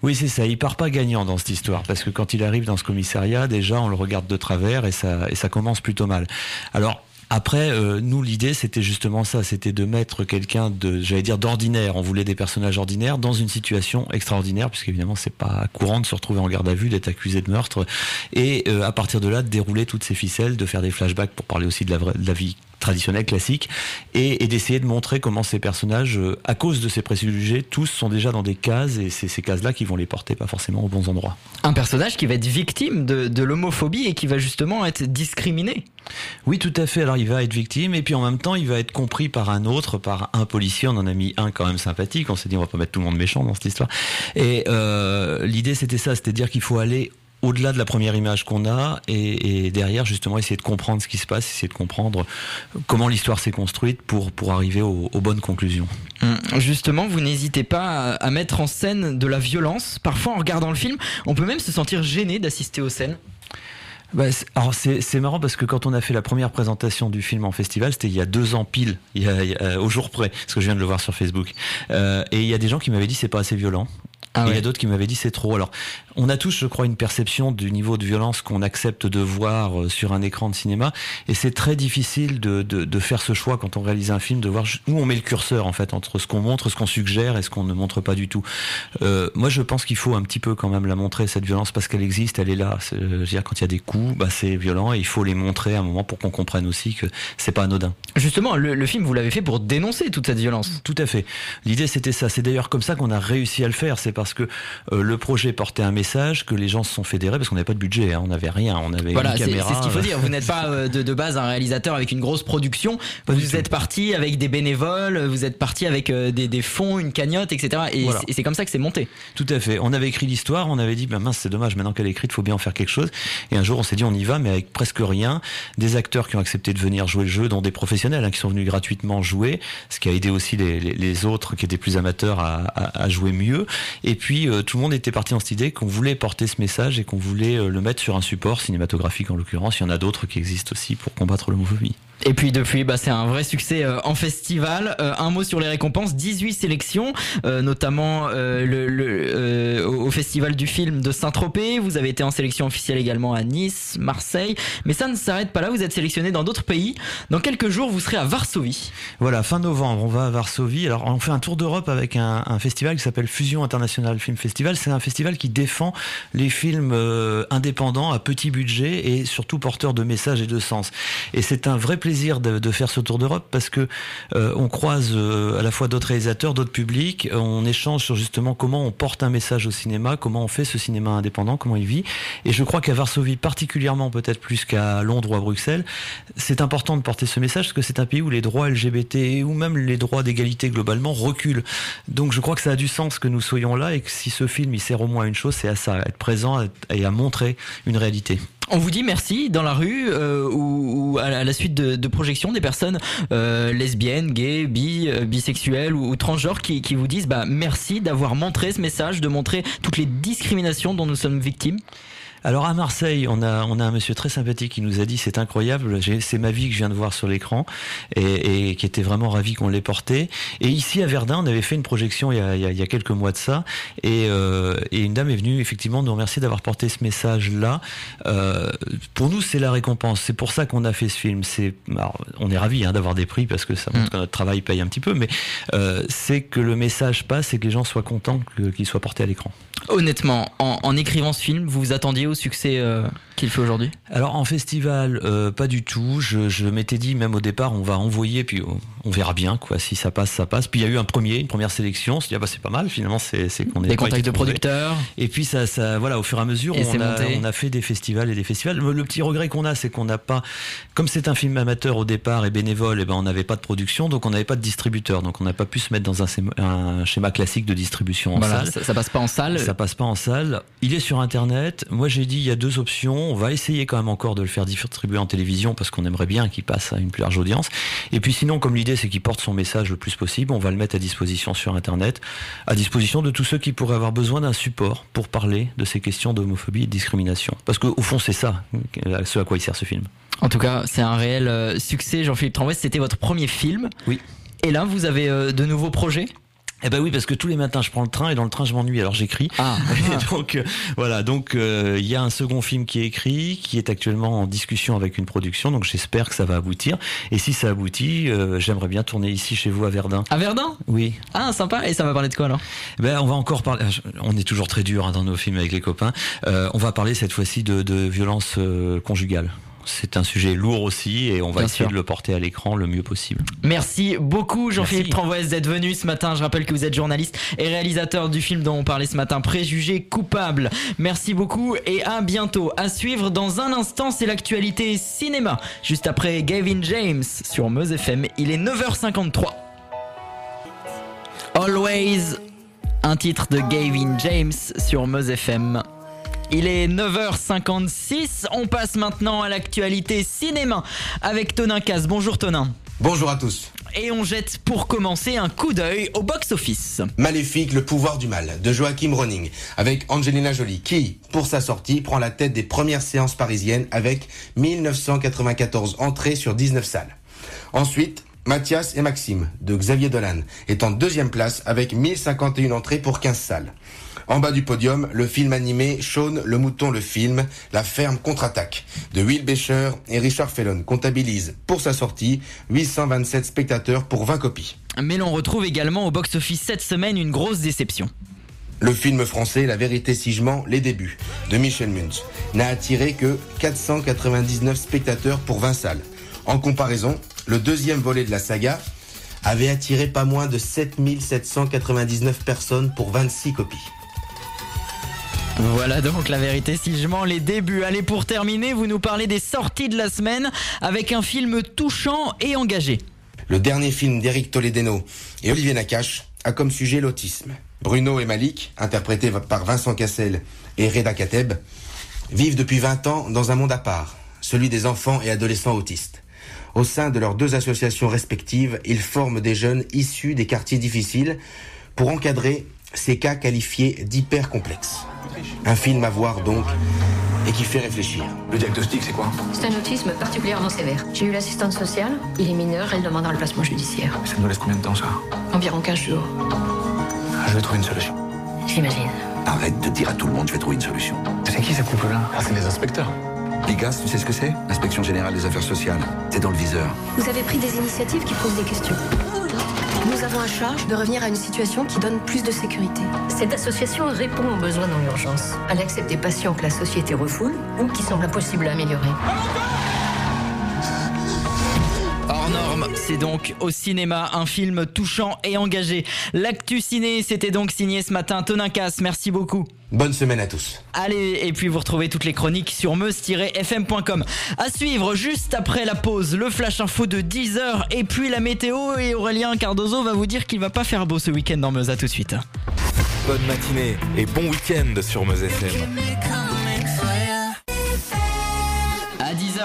Oui, c'est ça. Il part pas gagnant dans cette histoire parce que quand il arrive dans ce commissariat, déjà, on le regarde de travers et ça, et ça commence plutôt mal. Alors, Après, euh, nous, l'idée, c'était justement ça, c'était de mettre quelqu'un de, j'allais dire, d'ordinaire. On voulait des personnages ordinaires dans une situation extraordinaire, puisqu'évidemment, c'est pas courant de se retrouver en garde à vue, d'être accusé de meurtre, et euh, à partir de là, de dérouler toutes ces ficelles, de faire des flashbacks pour parler aussi de la, vraie, de la vie traditionnelle, classique, et, et d'essayer de montrer comment ces personnages, euh, à cause de ces préjugés, tous sont déjà dans des cases, et c'est ces cases-là qui vont les porter pas forcément aux bons endroits. Un personnage qui va être victime de, de l'homophobie et qui va justement être discriminé. Oui, tout à fait. Alors, il va être victime, et puis en même temps, il va être compris par un autre, par un policier. On en a mis un quand même sympathique. On s'est dit, on va pas mettre tout le monde méchant dans cette histoire. Et euh, l'idée, c'était ça, c'était dire qu'il faut aller au-delà de la première image qu'on a et, et, derrière justement essayer de comprendre ce qui se passe, essayer de comprendre comment l'histoire s'est construite pour, pour arriver aux, aux, bonnes conclusions. Hum, justement, vous n'hésitez pas à, mettre en scène de la violence. Parfois, en regardant le film, on peut même se sentir gêné d'assister aux scènes. Bah, alors c'est marrant parce que quand on a fait la première présentation du film en festival, c'était il y a deux ans pile, il y a, il y a, au jour près, parce que je viens de le voir sur Facebook. Euh, et il y a des gens qui m'avaient dit c'est pas assez violent. Ah ouais. il y a d'autres qui m'avaient dit c'est trop. Alors, on a tous, je crois, une perception du niveau de violence qu'on accepte de voir euh, sur un écran de cinéma, et c'est très difficile de, de, de, faire ce choix quand on réalise un film, de voir où on met le curseur en fait entre ce qu'on montre, ce qu'on suggère et ce qu'on ne montre pas du tout. Euh, moi, je pense qu'il faut un petit peu quand même la montrer cette violence parce qu'elle existe, elle est là. Est, je veux dire, quand il y a des coups, bah, c'est violent et il faut les montrer à un moment pour qu'on comprenne aussi que c'est pas anodin. Justement, le, le film, vous l'avez fait pour dénoncer toute cette violence. Tout à fait. L'idée, c'était ça. C'est d'ailleurs comme ça qu'on a réussi à le faire. C'est parce que euh, le projet portait un message, que les gens se sont fédérés parce qu'on n'avait pas de budget, hein, on n'avait rien, on avait voilà, une caméra. C'est ce qu'il faut dire. Vous n'êtes pas euh, de, de, base un réalisateur avec une grosse production. Pas vous êtes parti avec des bénévoles, vous êtes parti avec euh, des, des, fonds, une cagnotte, etc. Et voilà. c'est comme ça que c'est monté. Tout à fait. On avait écrit l'histoire, on avait dit, bah, mince, c'est dommage, maintenant qu'elle est écrite, il faut bien en faire quelque chose. Et un jour, on s'est dit, on y va, mais avec presque rien. Des acteurs qui ont accepté de venir jouer le jeu, dont des professionnels hein, qui sont venus gratuitement jouer, ce qui a aidé aussi les, les, les autres qui étaient plus amateurs à, à, à jouer mieux. Et puis, euh, tout le monde était parti dans cette idée qu'on voulait porter ce message et qu'on voulait euh, le mettre sur un support cinématographique en l'occurrence. Il y en a d'autres qui existent aussi pour combattre l'homophobie. Et puis depuis, bah, c'est un vrai succès euh, en festival. Euh, un mot sur les récompenses, 18 sélections, euh, notamment euh, le, le, au festival du film de Saint-Tropez. Vous avez été en sélection officielle également à Nice, Marseille. Mais ça ne s'arrête pas là, vous êtes sélectionné dans d'autres pays. Dans quelques jours, vous serez à Varsovie. Voilà, fin novembre, on va à Varsovie. Alors on fait un tour d'Europe avec un, un, festival qui s'appelle Fusion International Film Festival. C'est un festival qui défend les films indépendants à petit budget et surtout porteurs de messages et de sens. Et c'est un vrai plaisir de, faire ce tour d'Europe parce que euh, on croise euh, à la fois d'autres réalisateurs, d'autres publics, on échange sur justement comment on porte un message au cinéma, comment on fait ce cinéma indépendant, comment il vit. Et je crois qu'à Varsovie, particulièrement peut-être plus qu'à Londres ou à Bruxelles, c'est important de porter ce message parce que c'est un pays où les droits LGBT ou même les droits d'égalité globalement reculent. Donc je crois que ça a du sens que nous soyons là et que si ce film il sert au moins à une chose, c'est à ça, être présent et à montrer une réalité. On vous dit merci dans la rue euh, ou, à la suite de, projections des personnes euh, lesbiennes, gays, bi, euh, bisexuelles ou, ou transgenres qui, qui, vous disent bah, merci d'avoir montré ce message, de montrer toutes les discriminations dont nous sommes victimes alors à Marseille, on a on a un monsieur très sympathique qui nous a dit c'est incroyable, c'est ma vie que je viens de voir sur l'écran et, et, qui était vraiment ravi qu'on l'ait porté. Et ici à Verdun, on avait fait une projection il y a, il y a quelques mois de ça et, euh, et, une dame est venue effectivement nous remercier d'avoir porté ce message là. Euh, pour nous, c'est la récompense. C'est pour ça qu'on a fait ce film. C'est on est ravi hein, d'avoir des prix parce que ça montre mmh. que notre travail paye un petit peu, mais euh, c'est que le message passe et que les gens soient contents qu'il soit porté à l'écran. Honnêtement, en, en, écrivant ce film, vous vous attendiez au succès euh, qu'il fait aujourd'hui? Alors en festival, euh, pas du tout. Je, je m'étais dit même au départ, on va envoyer, puis on, on, verra bien quoi. Si ça passe, ça passe. Puis il y a eu un premier, une première sélection. On s'est dit ah bah c'est pas mal. Finalement, c'est qu'on est des contacts de producteurs. Et puis ça, ça, voilà, au fur et à mesure, et on a, on a, fait des festivals et des festivals. Le, le petit regret qu'on a, c'est qu'on n'a pas, comme c'est un film amateur au départ et bénévole, et eh ben on n'avait pas de production, donc on n'avait pas de distributeur, donc on n'a pas pu se mettre dans un, un, schéma classique de distribution en voilà, salle. Ça, ça passe pas en salle. Ça passe pas en salle. Il est sur internet. Moi j'ai dit il y a deux options. On va essayer quand même encore de le faire distribuer en télévision parce qu'on aimerait bien qu'il passe à une plus large audience. Et puis sinon, comme l'idée c'est qu'il porte son message le plus possible, on va le mettre à disposition sur internet, à disposition de tous ceux qui pourraient avoir besoin d'un support pour parler de ces questions d'homophobie et de discrimination. Parce qu'au fond c'est ça, ce à quoi il sert ce film. En tout cas, c'est un réel euh, succès. Jean-Philippe Trambouest, c'était votre premier film. Oui. Et là, vous avez euh, de nouveaux projets? Eh ben oui, parce que tous les matins je prends le train et dans le train je m'ennuie, alors j'écris. Ah. Et donc euh, voilà, donc euh, il y a un second film qui est écrit, qui est actuellement en discussion avec une production, donc j'espère que ça va aboutir. Et si ça aboutit, euh, j'aimerais bien tourner ici chez vous à Verdun. À Verdun? Oui. Ah, sympa. Et ça va parler de quoi alors? Ben on va encore parler. On est toujours très dur hein, dans nos films avec les copains. Euh, on va parler cette fois-ci de, de violence conjugale. C'est un sujet lourd aussi et on va Bien essayer sûr. de le porter à l'écran le mieux possible. Merci beaucoup Jean-Philippe. Tranvoise d'être venu ce matin. Je rappelle que vous êtes journaliste et réalisateur du film dont on parlait ce matin, Préjugés coupables. Merci beaucoup et à bientôt. À suivre dans un instant, c'est l'actualité cinéma. Juste après Gavin James sur Meuse FM. Il est 9h53. Always, un titre de Gavin James sur Meuse FM. Il est 9h56, on passe maintenant à l'actualité cinéma avec Tonin Casse. Bonjour Tonin. Bonjour à tous. Et on jette pour commencer un coup d'œil au box-office. Maléfique, le pouvoir du mal, de Joachim Ronning, avec Angelina Jolie, qui, pour sa sortie, prend la tête des premières séances parisiennes avec 1994 entrées sur 19 salles. Ensuite, Mathias et Maxime, de Xavier Dolan, est en deuxième place avec 1051 entrées pour 15 salles. En bas du podium, le film animé Shaun le mouton le film, La ferme contre-attaque, de Will Becher et Richard Fellon comptabilise, pour sa sortie, 827 spectateurs pour 20 copies. Mais l'on retrouve également au box-office cette semaine une grosse déception. Le film français La vérité si je mens, les débuts, de Michel Munch, n'a attiré que 499 spectateurs pour 20 salles. En comparaison, le deuxième volet de la saga avait attiré pas moins de 7799 personnes pour 26 copies. Voilà donc la vérité si je mens les débuts. Allez pour terminer, vous nous parlez des sorties de la semaine avec un film touchant et engagé. Le dernier film d'Éric Toledano et Olivier Nakache a comme sujet l'autisme. Bruno et Malik, interprétés par Vincent Cassel et Reda Kateb, vivent depuis 20 ans dans un monde à part, celui des enfants et adolescents autistes. Au sein de leurs deux associations respectives, ils forment des jeunes issus des quartiers difficiles pour encadrer ces cas qualifiés d'hyper complexes. Un film à voir donc et qui fait réfléchir. Le diagnostic, c'est quoi C'est un autisme particulièrement sévère. J'ai eu l'assistante sociale, il est mineur, elle demande un placement judiciaire. Ça nous laisse combien de temps, ça Environ 15 jours. Ah, Je vais trouver une solution. J'imagine. Arrête de dire à tout le monde, je vais trouver une solution. C'est qui ce couple-là? Ah, c'est les inspecteurs. L'IGAS, tu sais ce que c'est? L'inspection générale des affaires sociales. C'est dans le viseur. Vous avez pris des initiatives qui posent des questions. Nous avons à charge de revenir à une situation qui donne plus de sécurité. Cette association répond aux besoins dans l'urgence. Elle accepte des patients que la société refoule ou qui semblent impossibles à améliorer. Hors norme, c'est donc au cinéma un film touchant et engagé. L'actu ciné, c'était donc signé ce matin Tonin Casse, merci beaucoup. Bonne semaine à tous. Allez, et puis vous retrouvez toutes les chroniques sur meuse-fm.com. À suivre juste après la pause, le flash info de 10h et puis la météo et Aurélien Cardozo va vous dire qu'il va pas faire beau ce week-end dans Meuse. À tout de suite. Bonne matinée et bon week-end sur Meuse FM.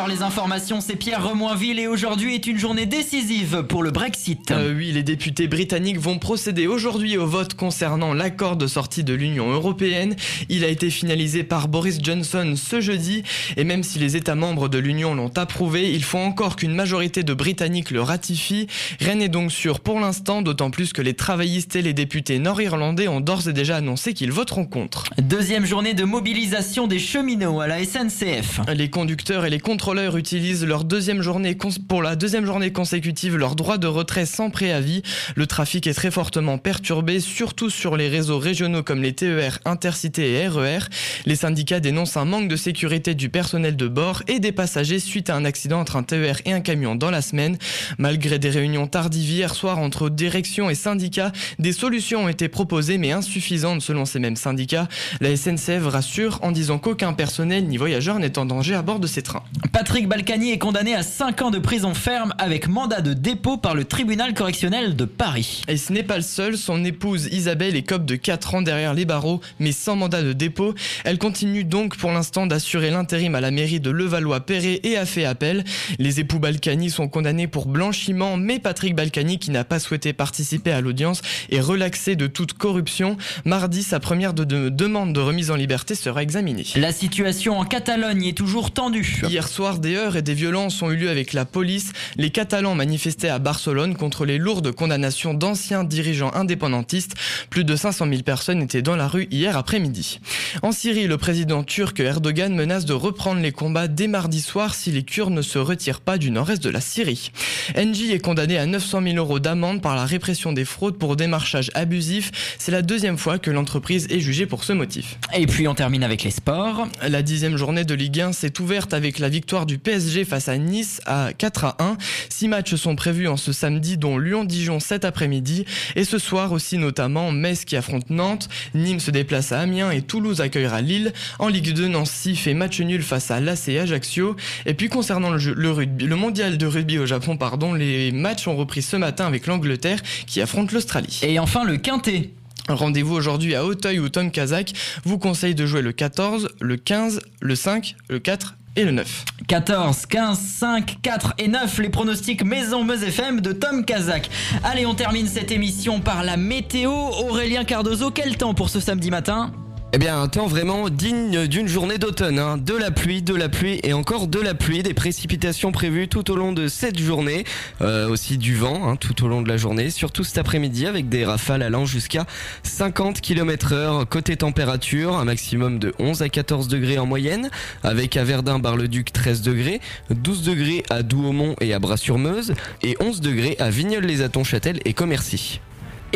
À 10h, les informations, c'est Pierre Remoinville et aujourd'hui est une journée décisive pour le Brexit. Euh, oui, les députés britanniques vont procéder aujourd'hui au vote concernant l'accord de sortie de l'Union européenne. Il a été finalisé par Boris Johnson ce jeudi et même si les États membres de l'Union l'ont approuvé, il faut encore qu'une majorité de Britanniques le ratifie. Rien n'est donc sûr pour l'instant, d'autant plus que les travaillistes et les députés nord-irlandais ont d'ores et déjà annoncé qu'ils voteront contre. Deuxième journée de mobilisation des cheminots à la SNCF. Les conducteurs et les contrôleurs utilisent leur deuxième journée pour la deuxième journée consécutive leur droit de retrait sans préavis. Le trafic est très fortement perturbé, surtout sur les réseaux régionaux comme les TER, Intercités et RER. Les syndicats dénoncent un manque de sécurité du personnel de bord et des passagers suite à un accident entre un TER et un camion dans la semaine. Malgré des réunions tardives hier soir entre direction et syndicats, des solutions ont été proposées mais insuffisantes selon ces mêmes syndicats. La SNCF rassure en disant qu'aucun personnel ni voyageur n'est en danger à bord de ces trains. Patrick Balkany est condamné à 5 ans de prison ferme avec mandat de dépôt par le tribunal correctionnel de Paris. Et ce n'est pas le seul, son épouse Isabelle écope de 4 ans derrière les barreaux, mais sans mandat de dépôt. Elle continue donc pour l'instant d'assurer l'intérim à la mairie de Levallois-Perret et a fait appel. Les époux Balkany sont condamnés pour blanchiment, mais Patrick Balkany, qui n'a pas souhaité participer à l'audience, est relaxé de toute corruption. Mardi, sa première de- de- demande de remise en liberté sera examinée. La situation en Catalogne est toujours tendue. Hier soir, soir, des heurts et des violences ont eu lieu avec la police. Les Catalans manifestaient à Barcelone contre les lourdes condamnations d'anciens dirigeants indépendantistes. Plus de 500 000 personnes étaient dans la rue hier après-midi. En Syrie, le président turc Erdogan menace de reprendre les combats dès mardi soir si les Kurdes ne se retirent pas du nord-est de la Syrie. Engie est condamné à 900 000 euros d'amende par la répression des fraudes pour démarchage abusif. C'est la deuxième fois que l'entreprise est jugée pour ce motif. Et puis on termine avec les sports. La dixième journée de Ligue 1 s'est ouverte avec la victoire du PSG face à Nice à 4 à 1. Six matchs sont prévus en ce samedi, dont Lyon-Dijon cet après-midi. Et ce soir aussi notamment Metz qui affronte Nantes, Nîmes se déplace à Amiens et Toulouse accueillera Lille. En Ligue 2, Nancy fait match nul face à l'AC Ajaccio. Et puis concernant le, jeu, le, rugby, le mondial de rugby au Japon, pardon, les matchs ont repris ce matin avec l'Angleterre qui affronte l'Australie. Et enfin le quintet. Rendez-vous aujourd'hui à Auteuil ou Tom Kazak vous conseille de jouer le 14, le 15, le 5, le 4 et le 9. 14, 15, 5, 4 et 9, les pronostics Maison Meuse FM de Tom Kazak. Allez, on termine cette émission par la météo. Aurélien Cardozo, quel temps pour ce samedi matin? Eh bien, un temps vraiment digne d'une journée d'automne. Hein. De la pluie, de la pluie et encore de la pluie. Des précipitations prévues tout au long de cette journée. Euh, aussi du vent hein, tout au long de la journée. Surtout cet après-midi avec des rafales allant jusqu'à 50 km heure. Côté température, un maximum de 11 à 14 degrés en moyenne. Avec à Verdun, Bar-le-Duc 13 degrés. 12 degrés à Douaumont et à Bras-sur-Meuse. Et 11 degrés à Vigneulles-les-Atons-Châtel et Commercy.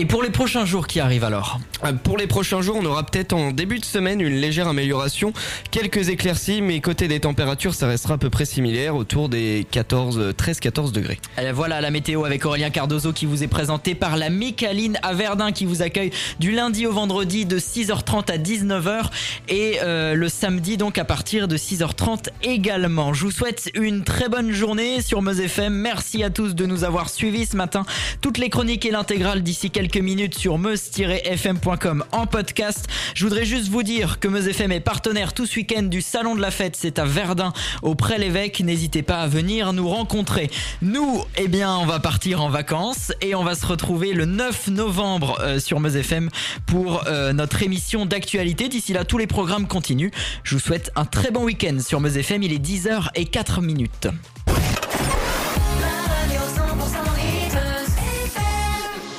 Et pour les prochains jours qui arrivent alors Euh, Pour les prochains jours, on aura peut-être en début de semaine une légère amélioration, quelques éclaircies, mais côté des températures, ça restera à peu près similaire, autour des 14, 13-14 degrés. Allez, Voilà la météo avec Aurélien Cardozo qui vous est présenté par la Micaline à Verdun qui vous accueille du lundi au vendredi de 6h30 à 19h et euh, le samedi donc à partir de 6h30 également. Je vous souhaite une très bonne journée sur Meuse FM. Merci à tous de nous avoir suivis ce matin. Toutes les chroniques et l'intégrale d'ici quelques minutes sur meuse-fm.com en podcast. Je voudrais juste vous dire que Meuse FM est partenaire tout ce week-end du Salon de la Fête. C'est à Verdun, auprès l'évêque. N'hésitez pas à venir nous rencontrer. Nous, eh bien, on va partir en vacances et on va se retrouver le 9 novembre euh, sur Meuse FM pour euh, notre émission d'actualité. D'ici là, tous les programmes continuent. Je vous souhaite un très bon week-end sur Meuse FM. Il est 10h et 4 minutes.